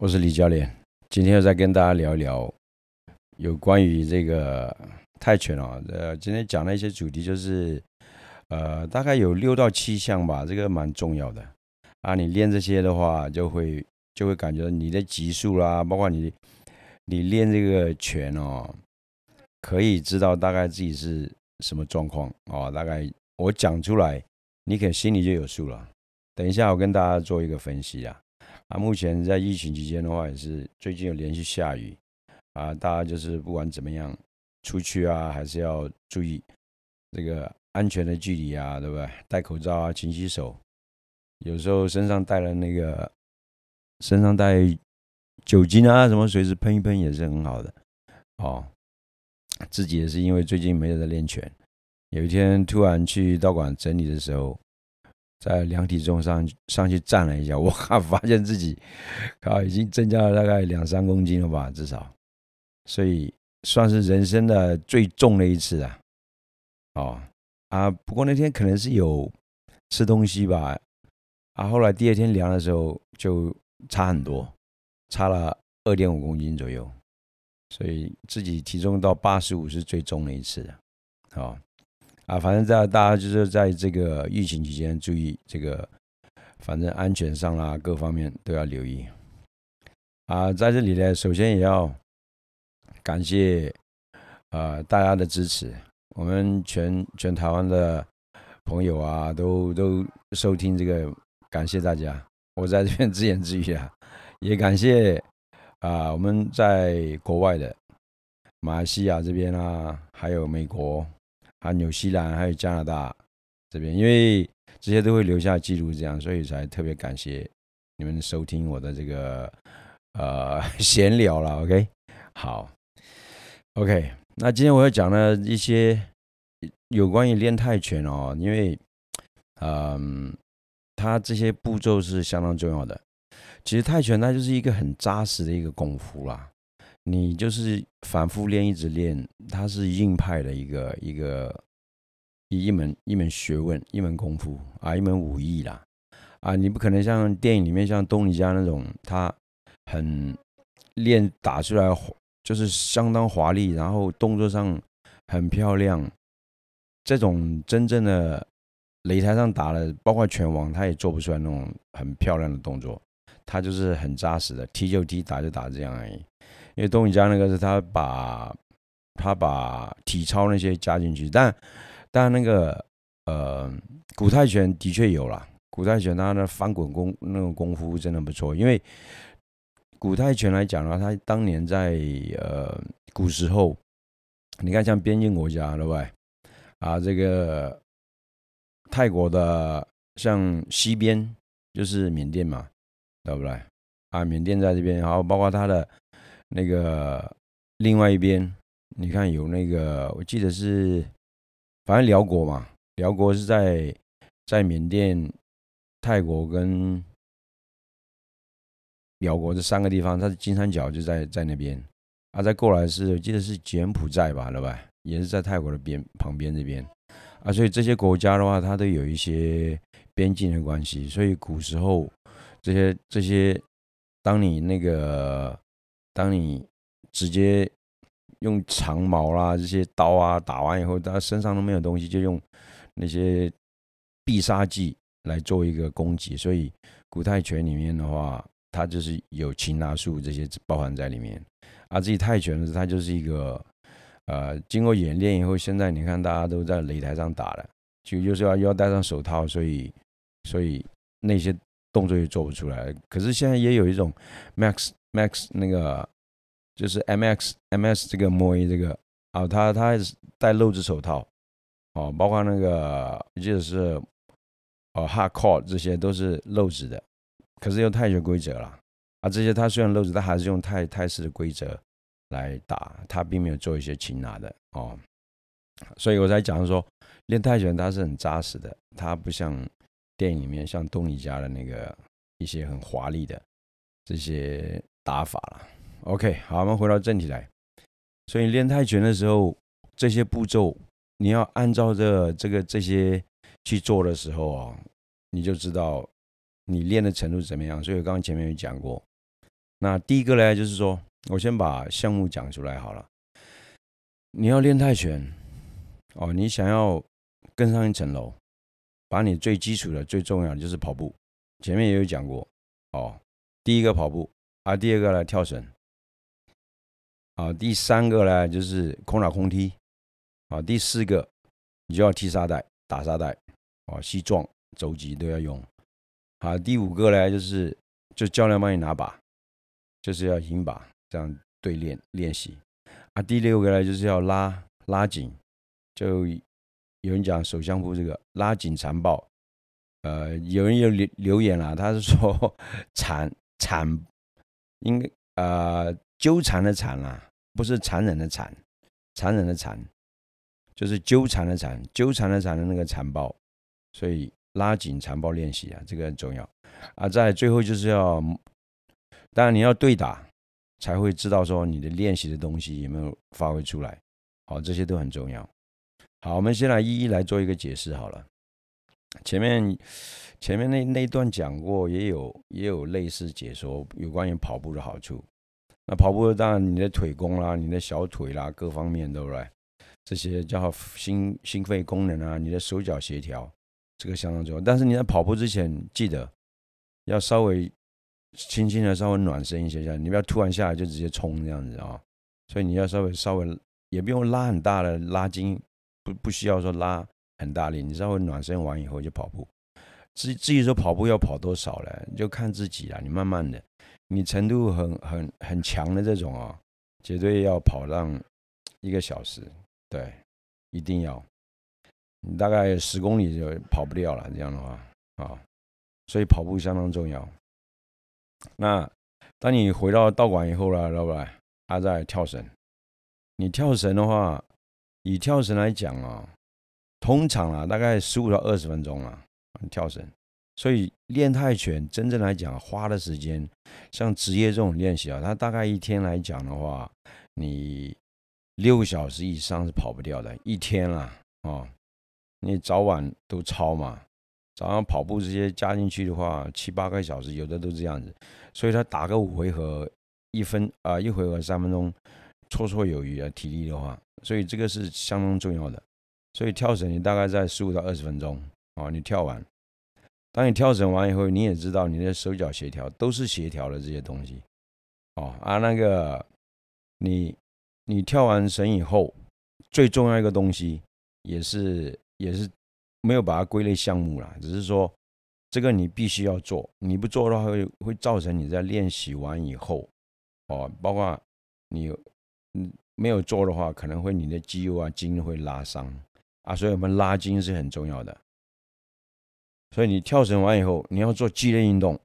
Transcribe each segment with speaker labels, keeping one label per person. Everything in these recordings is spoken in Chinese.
Speaker 1: 我是李教练，今天要再跟大家聊一聊有关于这个泰拳哦。呃，今天讲的一些主题就是，呃，大概有六到七项吧，这个蛮重要的啊。你练这些的话，就会就会感觉你的级数啦，包括你你练这个拳哦，可以知道大概自己是什么状况哦。大概我讲出来，你可心里就有数了。等一下，我跟大家做一个分析啊。啊，目前在疫情期间的话，也是最近有连续下雨啊，大家就是不管怎么样出去啊，还是要注意这个安全的距离啊，对不对？戴口罩啊，勤洗手，有时候身上带了那个身上带酒精啊，什么随时喷一喷也是很好的哦。自己也是因为最近没有在练拳，有一天突然去道馆整理的时候。在量体重上上去站了一下，我发现自己靠已经增加了大概两三公斤了吧，至少，所以算是人生的最重的一次啊！哦啊，不过那天可能是有吃东西吧，啊，后来第二天量的时候就差很多，差了二点五公斤左右，所以自己体重到八十五是最重的一次的，好。啊，反正在大家就是在这个疫情期间注意这个，反正安全上啦，各方面都要留意。啊，在这里呢，首先也要感谢啊大家的支持，我们全全台湾的朋友啊，都都收听这个，感谢大家。我在这边自言自语啊，也感谢啊我们在国外的马来西亚这边啊，还有美国。还有纽西兰，还有加拿大这边，因为这些都会留下记录，这样，所以才特别感谢你们收听我的这个呃 闲聊了。OK，好，OK，那今天我要讲的一些有关于练泰拳哦，因为嗯，它这些步骤是相当重要的。其实泰拳它就是一个很扎实的一个功夫啦。你就是反复练，一直练，它是硬派的一个一个一一门一门学问，一门功夫啊，一门武艺啦啊！你不可能像电影里面像东尼家那种，他很练打出来就是相当华丽，然后动作上很漂亮。这种真正的擂台上打了，包括拳王，他也做不出来那种很漂亮的动作。他就是很扎实的，踢就踢，打就打这样而已。因为东宇家那个是他把，他把体操那些加进去，但但那个呃古泰拳的确有了，古泰拳他的翻滚功那种功夫真的不错。因为古泰拳来讲的话，他当年在呃古时候，你看像边境国家对不对？啊，这个泰国的像西边就是缅甸嘛，对不对？啊，缅甸在这边，然后包括他的。那个另外一边，你看有那个，我记得是，反正辽国嘛，辽国是在在缅甸、泰国跟辽国这三个地方，它的金三角就在在那边。啊，再过来是，我记得是柬埔寨吧，对吧？也是在泰国的边旁边这边。啊，所以这些国家的话，它都有一些边境的关系。所以古时候这些这些，当你那个。当你直接用长矛啦这些刀啊打完以后，他身上都没有东西，就用那些必杀技来做一个攻击。所以古泰拳里面的话，它就是有擒拿术这些包含在里面。而自己泰拳呢，它就是一个呃，经过演练以后，现在你看大家都在擂台上打了，就就是要要戴上手套，所以所以那些动作也做不出来。可是现在也有一种 Max。Max 那个就是 MX MS 这个摸一这个啊，他他戴露指手套哦，包括那个我记得是哦 Hardcore 这些都是露指的，可是用泰拳规则了啊，这些他虽然露指，但还是用泰泰式的规则来打，他并没有做一些擒拿的哦，所以我才讲说练泰拳它是很扎实的，它不像电影里面像东尼家的那个一些很华丽的这些。打法了，OK，好，我们回到正题来。所以练泰拳的时候，这些步骤你要按照这这个这些去做的时候啊，你就知道你练的程度怎么样。所以我刚刚前面有讲过，那第一个呢，就是说我先把项目讲出来好了。你要练泰拳哦，你想要更上一层楼，把你最基础的、最重要的就是跑步。前面也有讲过哦，第一个跑步啊，第二个呢跳绳啊，第三个呢就是空打空踢啊，第四个你就要踢沙袋、打沙袋啊，膝撞、肘击都要用。好，第五个呢就是就教练帮你拿把。就是要引把这样对练练习啊。第六个呢，就是要拉拉紧，就有人讲手相扑这个拉紧缠抱，呃，有人有留留言了，他是说 缠缠应该呃纠缠的缠啦，不是残忍的残，残忍的残就是纠缠的缠，纠缠的缠的那个缠抱，所以拉紧缠抱练习啊，这个很重要啊。在最后就是要。当然你要对打，才会知道说你的练习的东西有没有发挥出来。好，这些都很重要。好，我们先来一一来做一个解释好了。前面前面那那一段讲过，也有也有类似解说有关于跑步的好处。那跑步当然你的腿功啦，你的小腿啦，各方面对不对？这些叫心心肺功能啊，你的手脚协调，这个相当重要。但是你在跑步之前，记得要稍微。轻轻的稍微暖身一些下，你不要突然下来就直接冲这样子啊！所以你要稍微稍微也不用拉很大的拉筋，不需要说拉很大力，你稍微暖身完以后就跑步。至至于说跑步要跑多少了，就看自己了。你慢慢的，你程度很很很强的这种啊，绝对要跑上一个小时，对，一定要。你大概十公里就跑不掉了，这样的话啊，所以跑步相当重要。那当你回到道馆以后了，老板，他在跳绳。你跳绳的话，以跳绳来讲啊，通常啊，大概十五到二十分钟啊，跳绳。所以练泰拳真正来讲，花的时间，像职业这种练习啊，它大概一天来讲的话，你六个小时以上是跑不掉的，一天啦，哦，你早晚都超嘛。早上跑步这些加进去的话，七八个小时，有的都这样子，所以他打个五回合，一分啊，一回合三分钟，绰绰有余啊，体力的话，所以这个是相当重要的。所以跳绳你大概在十五到二十分钟啊，你跳完，当你跳绳完以后，你也知道你的手脚协调都是协调的这些东西哦啊，那个你你跳完绳以后，最重要一个东西也是也是。没有把它归类项目了，只是说这个你必须要做，你不做的话会会造成你在练习完以后，哦，包括你嗯没有做的话，可能会你的肌肉啊筋会拉伤啊，所以我们拉筋是很重要的。所以你跳绳完以后，你要做激烈运动，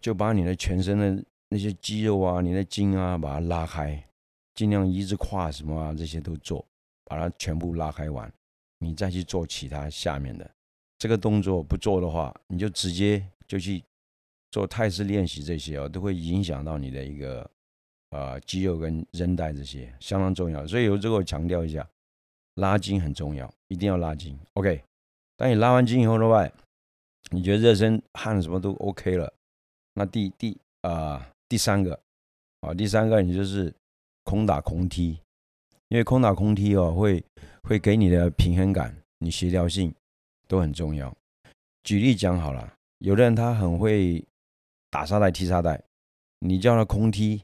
Speaker 1: 就把你的全身的那些肌肉啊、你的筋啊，把它拉开，尽量一字胯什么啊这些都做，把它全部拉开完。你再去做其他下面的这个动作不做的话，你就直接就去做泰式练习这些哦，都会影响到你的一个呃肌肉跟韧带这些相当重要。所以有这个我强调一下，拉筋很重要，一定要拉筋。OK，当你拉完筋以后的话，你觉得热身汗什么都 OK 了，那第第啊第三个啊第三个你就是空打空踢。因为空打空踢哦，会会给你的平衡感、你协调性都很重要。举例讲好了，有的人他很会打沙袋、踢沙袋，你叫他空踢，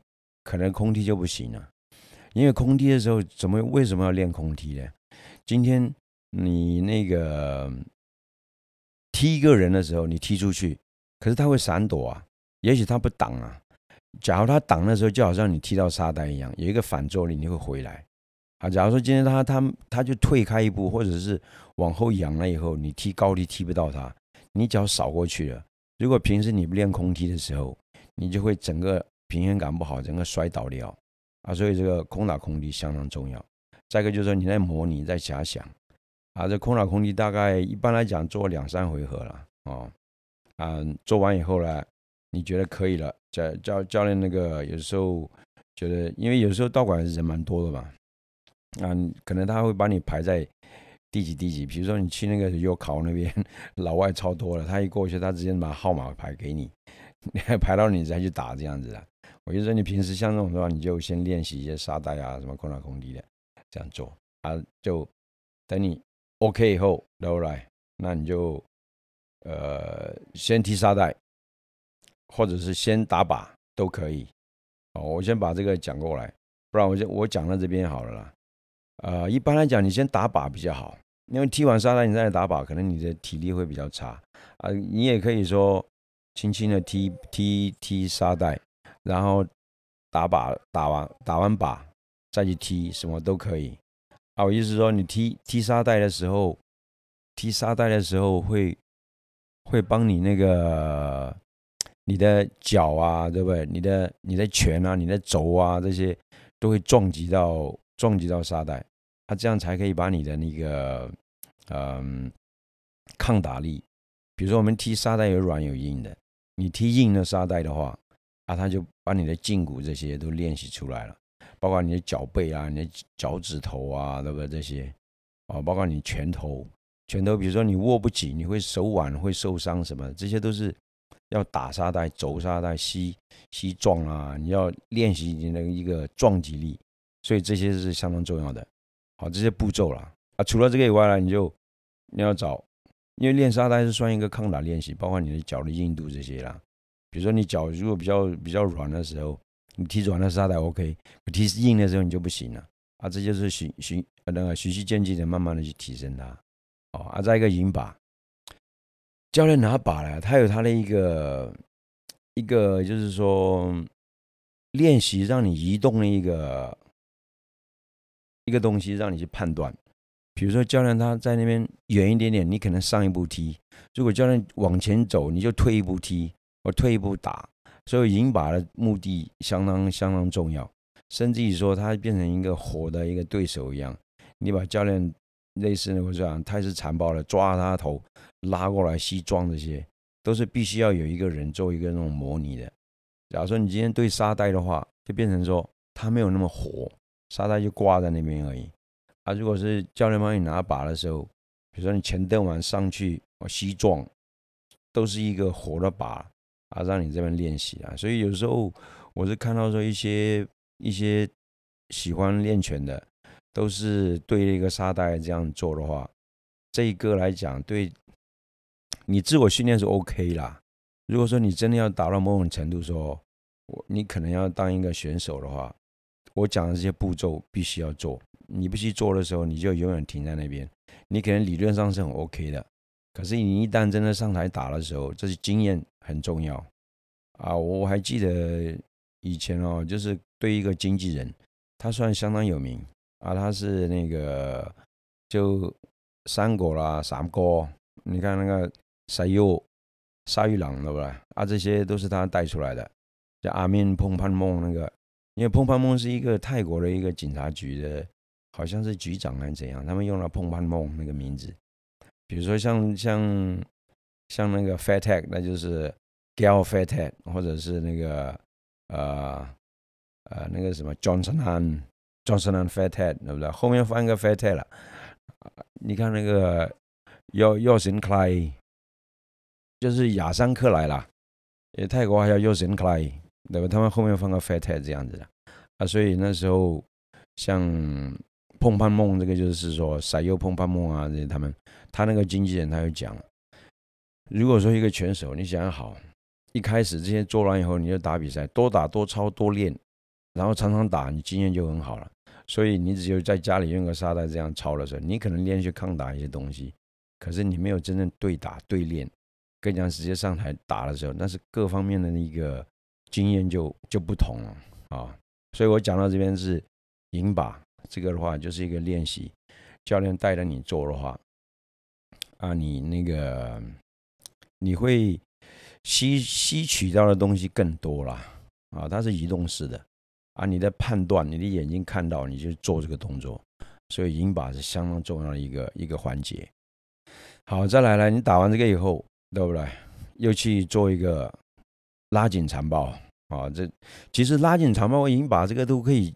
Speaker 1: 可能空踢就不行了。因为空踢的时候，怎么为什么要练空踢呢？今天你那个踢一个人的时候，你踢出去，可是他会闪躲啊，也许他不挡啊。假如他挡的时候，就好像你踢到沙袋一样，有一个反作用力，你会回来。啊，假如说今天他他他就退开一步，或者是往后仰了以后，你踢高踢踢不到他，你脚扫过去了。如果平时你不练空踢的时候，你就会整个平衡感不好，整个摔倒掉啊。所以这个空打空踢相当重要。再一个就是说你在模拟在假想啊，这空打空踢大概一般来讲做两三回合了哦，啊，做完以后呢，你觉得可以了，教教教练那个有时候觉得，因为有时候道馆人蛮多的嘛。啊，可能他会把你排在第几第几，比如说你去那个优考那边，老外超多了，他一过去，他直接把号码牌给你，排到你再去打这样子的。我就说你平时像这种的话，你就先练习一些沙袋啊，什么空打空地的这样做啊，就等你 OK 以后，然后来，那你就呃先踢沙袋，或者是先打靶都可以。哦，我先把这个讲过来，不然我就我讲到这边好了啦。呃，一般来讲，你先打靶比较好，因为踢完沙袋你再来打靶，可能你的体力会比较差啊。你也可以说轻轻的踢踢踢沙袋，然后打靶打完打完靶再去踢，什么都可以。啊，我意思说，你踢踢沙袋的时候，踢沙袋的时候会会帮你那个。你的脚啊，对不对？你的你的拳啊，你的肘啊，这些都会撞击到撞击到沙袋，它这样才可以把你的那个嗯抗打力，比如说我们踢沙袋有软有硬的，你踢硬的沙袋的话，啊，他就把你的胫骨这些都练习出来了，包括你的脚背啊，你的脚趾头啊，对不对？这些啊，包括你拳头，拳头，比如说你握不紧，你会手腕会受伤什么，这些都是。要打沙袋、走沙袋、吸吸撞啊！你要练习你的一个撞击力，所以这些是相当重要的。好，这些步骤了啊。除了这个以外呢，你就你要找，因为练沙袋是算一个抗打练习，包括你的脚的硬度这些啦。比如说你脚如果比较比较软的时候，你踢软的沙袋 OK，踢硬的时候你就不行了啊。这就是循循那个循序渐进的，慢慢的去提升它。哦，啊，再一个引把。教练拿把了，他有他的一个一个，就是说练习让你移动的一个一个东西，让你去判断。比如说，教练他在那边远一点点，你可能上一步踢；如果教练往前走，你就退一步踢，我退一步打。所以引把的目的相当相当重要，甚至于说他变成一个活的一个对手一样。你把教练类似那个这样态势残暴的抓他头。拉过来西装，这些都是必须要有一个人做一个那种模拟的。假如说你今天对沙袋的话，就变成说他没有那么火，沙袋就挂在那边而已。啊，如果是教练帮你拿把的时候，比如说你前蹬完上去，哦西撞，都是一个活的把啊，让你这边练习啊。所以有时候我是看到说一些一些喜欢练拳的，都是对一个沙袋这样做的话，这一个来讲对。你自我训练是 OK 啦。如果说你真的要达到某种程度，说我你可能要当一个选手的话，我讲的这些步骤必须要做。你不去做的时候，你就永远停在那边。你可能理论上是很 OK 的，可是你一旦真的上台打的时候，这是经验很重要啊。我还记得以前哦，就是对一个经纪人，他算相当有名啊，他是那个就三国啦、三国，你看那个。沙优、鲨鱼狼，对不对？啊，这些都是他带出来的。叫阿面碰潘梦那个，因为碰潘梦是一个泰国的一个警察局的，好像是局长还是怎样，他们用了碰潘梦那个名字。比如说像像像那个 Fatek，那就是 Gal Fatek，或者是那个呃呃那个什么 johnsonan johnsonan Fatek，对不对？后面放一个 Fatek 了。你看那个 y o y o s i n Clay。就是亚桑克莱啦，呃，泰国还要用神克莱，对吧？他们后面放个 Fatech 这样子的啊，所以那时候像碰碰梦这个，就是说塞优碰碰梦啊，这些他们，他那个经纪人他就讲，如果说一个拳手你想好，一开始这些做完以后，你就打比赛，多打多操多练，然后常常打，你经验就很好了。所以你只有在家里用个沙袋这样操的时候，你可能练去抗打一些东西，可是你没有真正对打对练。跟你讲，直接上台打的时候，那是各方面的那个经验就就不同了啊。所以我讲到这边是引靶，这个的话就是一个练习，教练带着你做的话，啊，你那个你会吸吸取到的东西更多了啊。它是移动式的啊，你的判断，你的眼睛看到，你就做这个动作。所以引把是相当重要的一个一个环节。好，再来了，你打完这个以后。对不对？又去做一个拉紧残暴啊！这其实拉紧残暴，我已经把这个都可以，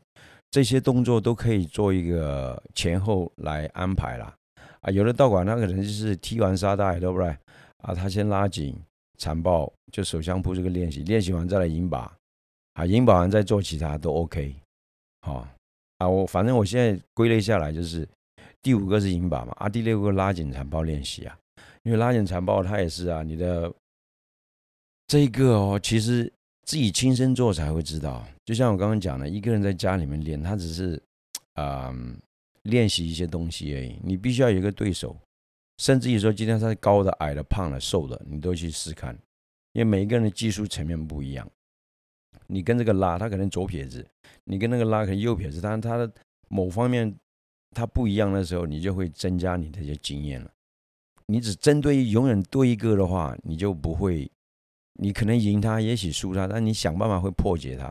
Speaker 1: 这些动作都可以做一个前后来安排了啊。有的道馆他可能就是踢完沙袋，对不对？啊，他先拉紧残暴，就手相扑这个练习，练习完再来引把啊，银保完再做其他都 OK，好啊，我反正我现在归类下来就是第五个是引把嘛，啊，第六个拉紧残暴练习啊，因为拉紧残暴它也是啊，你的这个哦，其实自己亲身做才会知道，就像我刚刚讲的，一个人在家里面练，他只是啊练习一些东西而已，你必须要有一个对手，甚至于说今天他是高的、矮的、胖的、瘦的，你都去试看，因为每一个人的技术层面不一样。你跟这个拉，他可能左撇子；你跟那个拉可能右撇子。但是他的某方面他不一样的时候，你就会增加你的一些经验了。你只针对永远对一个的话，你就不会。你可能赢他，也许输他，但你想办法会破解他。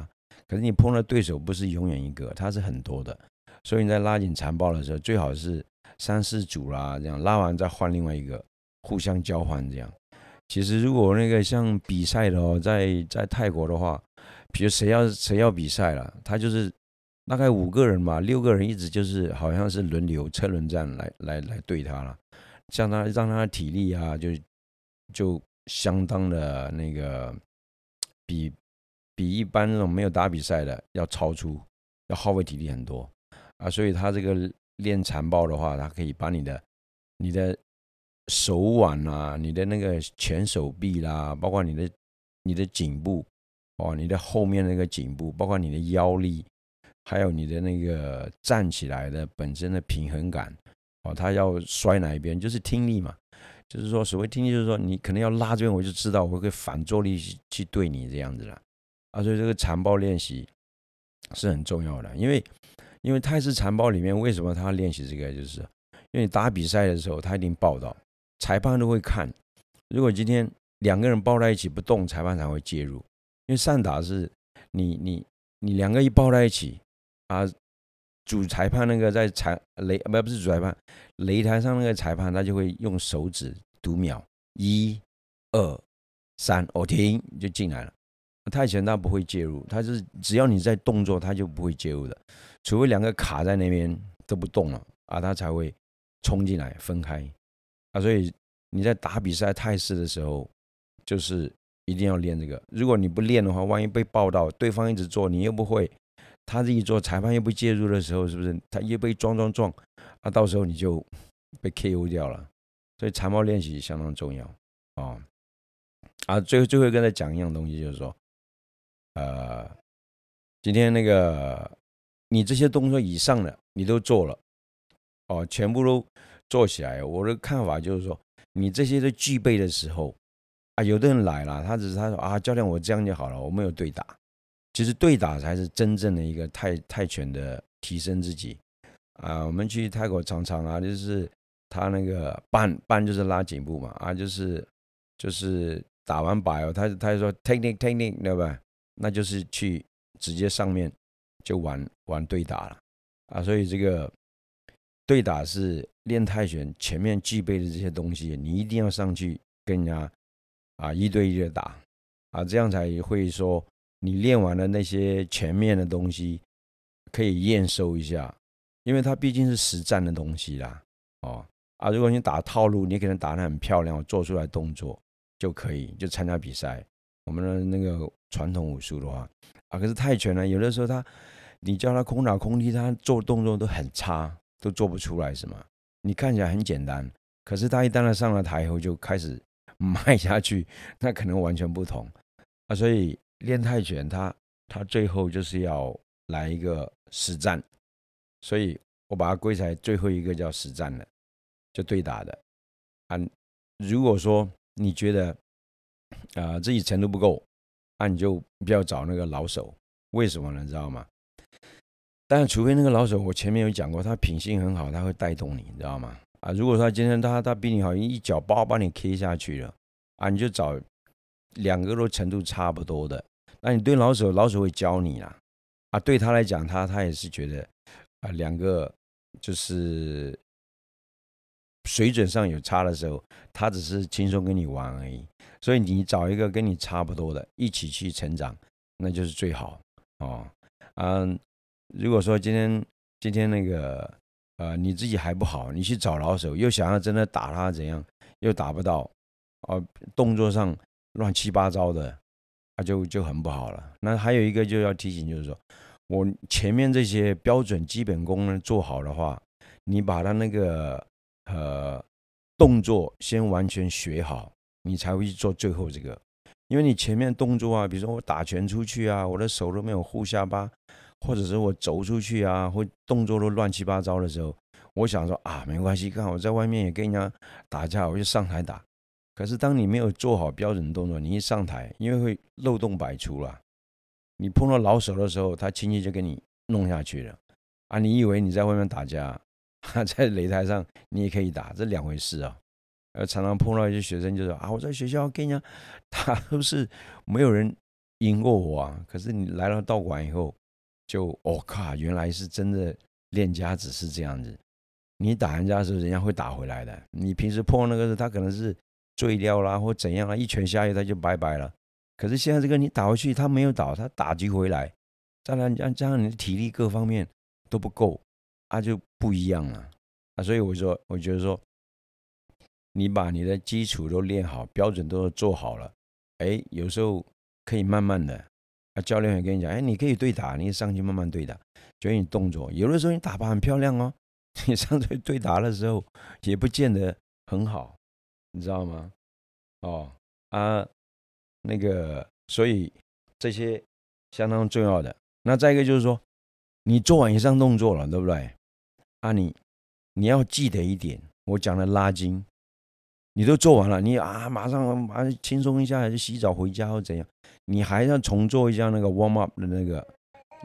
Speaker 1: 可是你碰到对手不是永远一个，他是很多的。所以你在拉紧残暴的时候，最好是三四组啦，这样拉完再换另外一个，互相交换这样。其实如果那个像比赛的哦，在在泰国的话。比如谁要谁要比赛了，他就是大概五个人吧，六个人一直就是好像是轮流车轮战来来来对他了，像他让他的体力啊，就就相当的那个比比一般那种没有打比赛的要超出，要耗费体力很多啊，所以他这个练残暴的话，他可以把你的你的手腕啊，你的那个前手臂啦，包括你的你的颈部。哦，你的后面那个颈部，包括你的腰力，还有你的那个站起来的本身的平衡感，哦，他要摔哪一边，就是听力嘛，就是说所谓听力，就是说你可能要拉这边，我就知道我会反作力去对你这样子了，啊，所以这个残暴练习是很重要的，因为因为泰式残暴里面为什么他练习这个，就是因为你打比赛的时候他一定报道，裁判都会看，如果今天两个人抱在一起不动，裁判才会介入。因为散打是，你你你两个一抱在一起啊，主裁判那个在裁擂不不是主裁判擂台上那个裁判，他就会用手指读秒，一、二、三，哦停就进来了。泰拳他不会介入，他是只要你在动作，他就不会介入的，除非两个卡在那边都不动了啊，他才会冲进来分开啊。所以你在打比赛态势的时候，就是。一定要练这个，如果你不练的话，万一被报道，对方一直做，你又不会，他自己做，裁判又不介入的时候，是不是？他又被撞撞撞，啊，到时候你就被 KO 掉了。所以残暴练习相当重要啊！啊，最后最后跟他讲一样东西，就是说，呃，今天那个你这些动作以上的你都做了，哦，全部都做起来。我的看法就是说，你这些都具备的时候。啊，有的人来了，他只是他说啊，教练我这样就好了，我没有对打。其实对打才是真正的一个泰泰拳的提升自己啊。我们去泰国常常啊，就是他那个半半就是拉颈部嘛啊，就是就是打完摆哦，他他就说 technique technique 对吧？那就是去直接上面就玩玩对打了啊。所以这个对打是练泰拳前面具备的这些东西，你一定要上去跟人家。啊，一对一的打，啊，这样才会说你练完了那些前面的东西，可以验收一下，因为它毕竟是实战的东西啦，哦，啊，如果你打套路，你可能打得很漂亮，做出来动作就可以就参加比赛。我们的那个传统武术的话，啊，可是泰拳呢，有的时候他，你叫他空打空踢，他做动作都很差，都做不出来，是吗？你看起来很简单，可是他一旦他上了台以后，就开始。卖下去，那可能完全不同啊！所以练泰拳，他他最后就是要来一个实战，所以我把它归在最后一个叫实战的，就对打的啊。如果说你觉得啊自己程度不够，那你就不要找那个老手，为什么呢？知道吗？但是除非那个老手，我前面有讲过，他品性很好，他会带动你，你知道吗？啊，如果说今天他他比你好，一脚包把你 K 下去了，啊，你就找两个都程度差不多的，那你对老手，老手会教你啦，啊，对他来讲，他他也是觉得啊，两个就是水准上有差的时候，他只是轻松跟你玩而已，所以你找一个跟你差不多的，一起去成长，那就是最好哦。嗯，如果说今天今天那个。呃，你自己还不好，你去找老手，又想要真的打他怎样，又打不到，啊，动作上乱七八糟的，就就很不好了。那还有一个就要提醒，就是说我前面这些标准基本功呢做好的话，你把它那个呃动作先完全学好，你才会去做最后这个。因为你前面动作啊，比如说我打拳出去啊，我的手都没有护下巴，或者是我走出去啊，或动作都乱七八糟的时候，我想说啊，没关系，看我在外面也跟人家打架，我就上台打。可是当你没有做好标准动作，你一上台，因为会漏洞百出了，你碰到老手的时候，他轻易就给你弄下去了啊！你以为你在外面打架，在擂台上你也可以打，这两回事啊。呃，常常碰到一些学生就说啊，我在学校跟人家 打都是没有人赢过我啊。可是你来到道馆以后，就我靠，原来是真的练家子是这样子。你打人家的时候，人家会打回来的。你平时碰那个是他可能是醉掉啦或怎样啊，一拳下去他就拜拜了。可是现在这个你打回去，他没有倒，他打击回来，再来加加上你的体力各方面都不够，啊就不一样了啊。所以我说，我觉得说。你把你的基础都练好，标准都做好了，哎，有时候可以慢慢的，啊，教练也跟你讲，哎，你可以对打，你上去慢慢对打，觉得你动作，有的时候你打法很漂亮哦，你上去对打的时候也不见得很好，你知道吗？哦，啊，那个，所以这些相当重要的。那再一个就是说，你做完以上动作了，对不对？啊，你你要记得一点，我讲的拉筋。你都做完了，你啊，马上马上轻松一下，就洗澡回家或怎样？你还要重做一下那个 warm up 的那个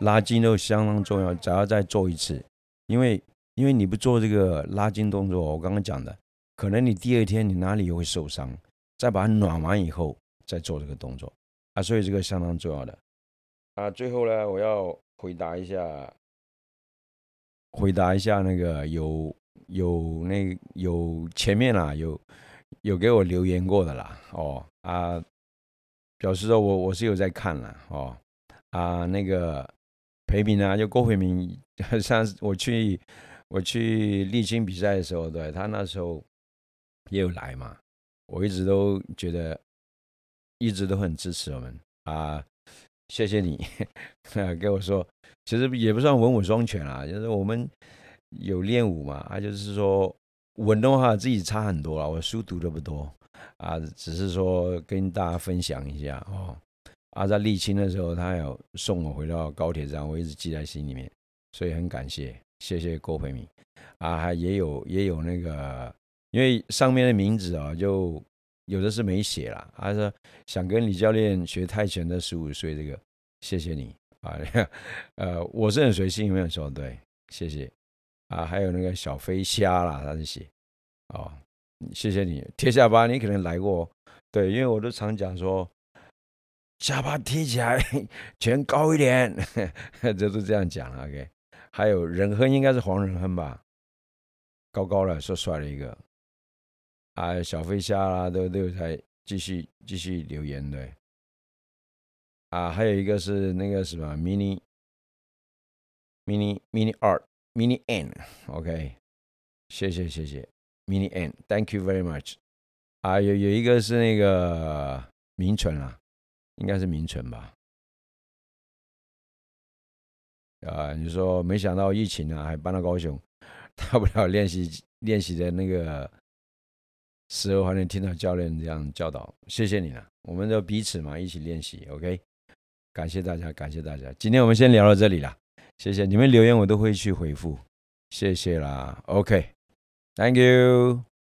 Speaker 1: 拉筋，都相当重要，只要再做一次。因为因为你不做这个拉筋动作，我刚刚讲的，可能你第二天你哪里又会受伤。再把它暖完以后再做这个动作啊，所以这个相当重要的啊。最后呢，我要回答一下，回答一下那个有有那有前面啊有。有给我留言过的啦，哦啊，表示说我我是有在看了哦啊，那个裴明啊，就郭培明，上次我去我去沥青比赛的时候，对他那时候也有来嘛，我一直都觉得一直都很支持我们啊，谢谢你 跟我说，其实也不算文武双全啊，就是我们有练武嘛，啊，就是说。文的话自己差很多了，我书读的不多啊，只是说跟大家分享一下哦。啊，在沥青的时候，他有送我回到高铁站，我一直记在心里面，所以很感谢，谢谢郭培明啊，还也有也有那个，因为上面的名字啊，就有的是没写了，他说想跟李教练学泰拳的十五岁，这个谢谢你啊，呃，我是很随性，没有说对，谢谢。啊，还有那个小飞虾啦，他是写哦，谢谢你贴下巴，你可能来过，对，因为我都常讲说，下巴贴起来全高一点，这 都这样讲了。OK，还有仁亨应该是黄仁亨吧，高高的，帅帅的一个，啊，小飞虾啦，都都有在继续继续留言对，啊，还有一个是那个什么 mini mini mini art。Mini N，OK，谢谢谢谢，Mini N，Thank you very much。啊，有有一个是那个明存啊，应该是明存吧？啊，你说没想到疫情啊，还搬到高雄，大不了练习练习的那个时候还能听到教练这样教导，谢谢你了。我们就彼此嘛，一起练习，OK。感谢大家，感谢大家，今天我们先聊到这里了。谢谢你们留言，我都会去回复。谢谢啦，OK，Thank you。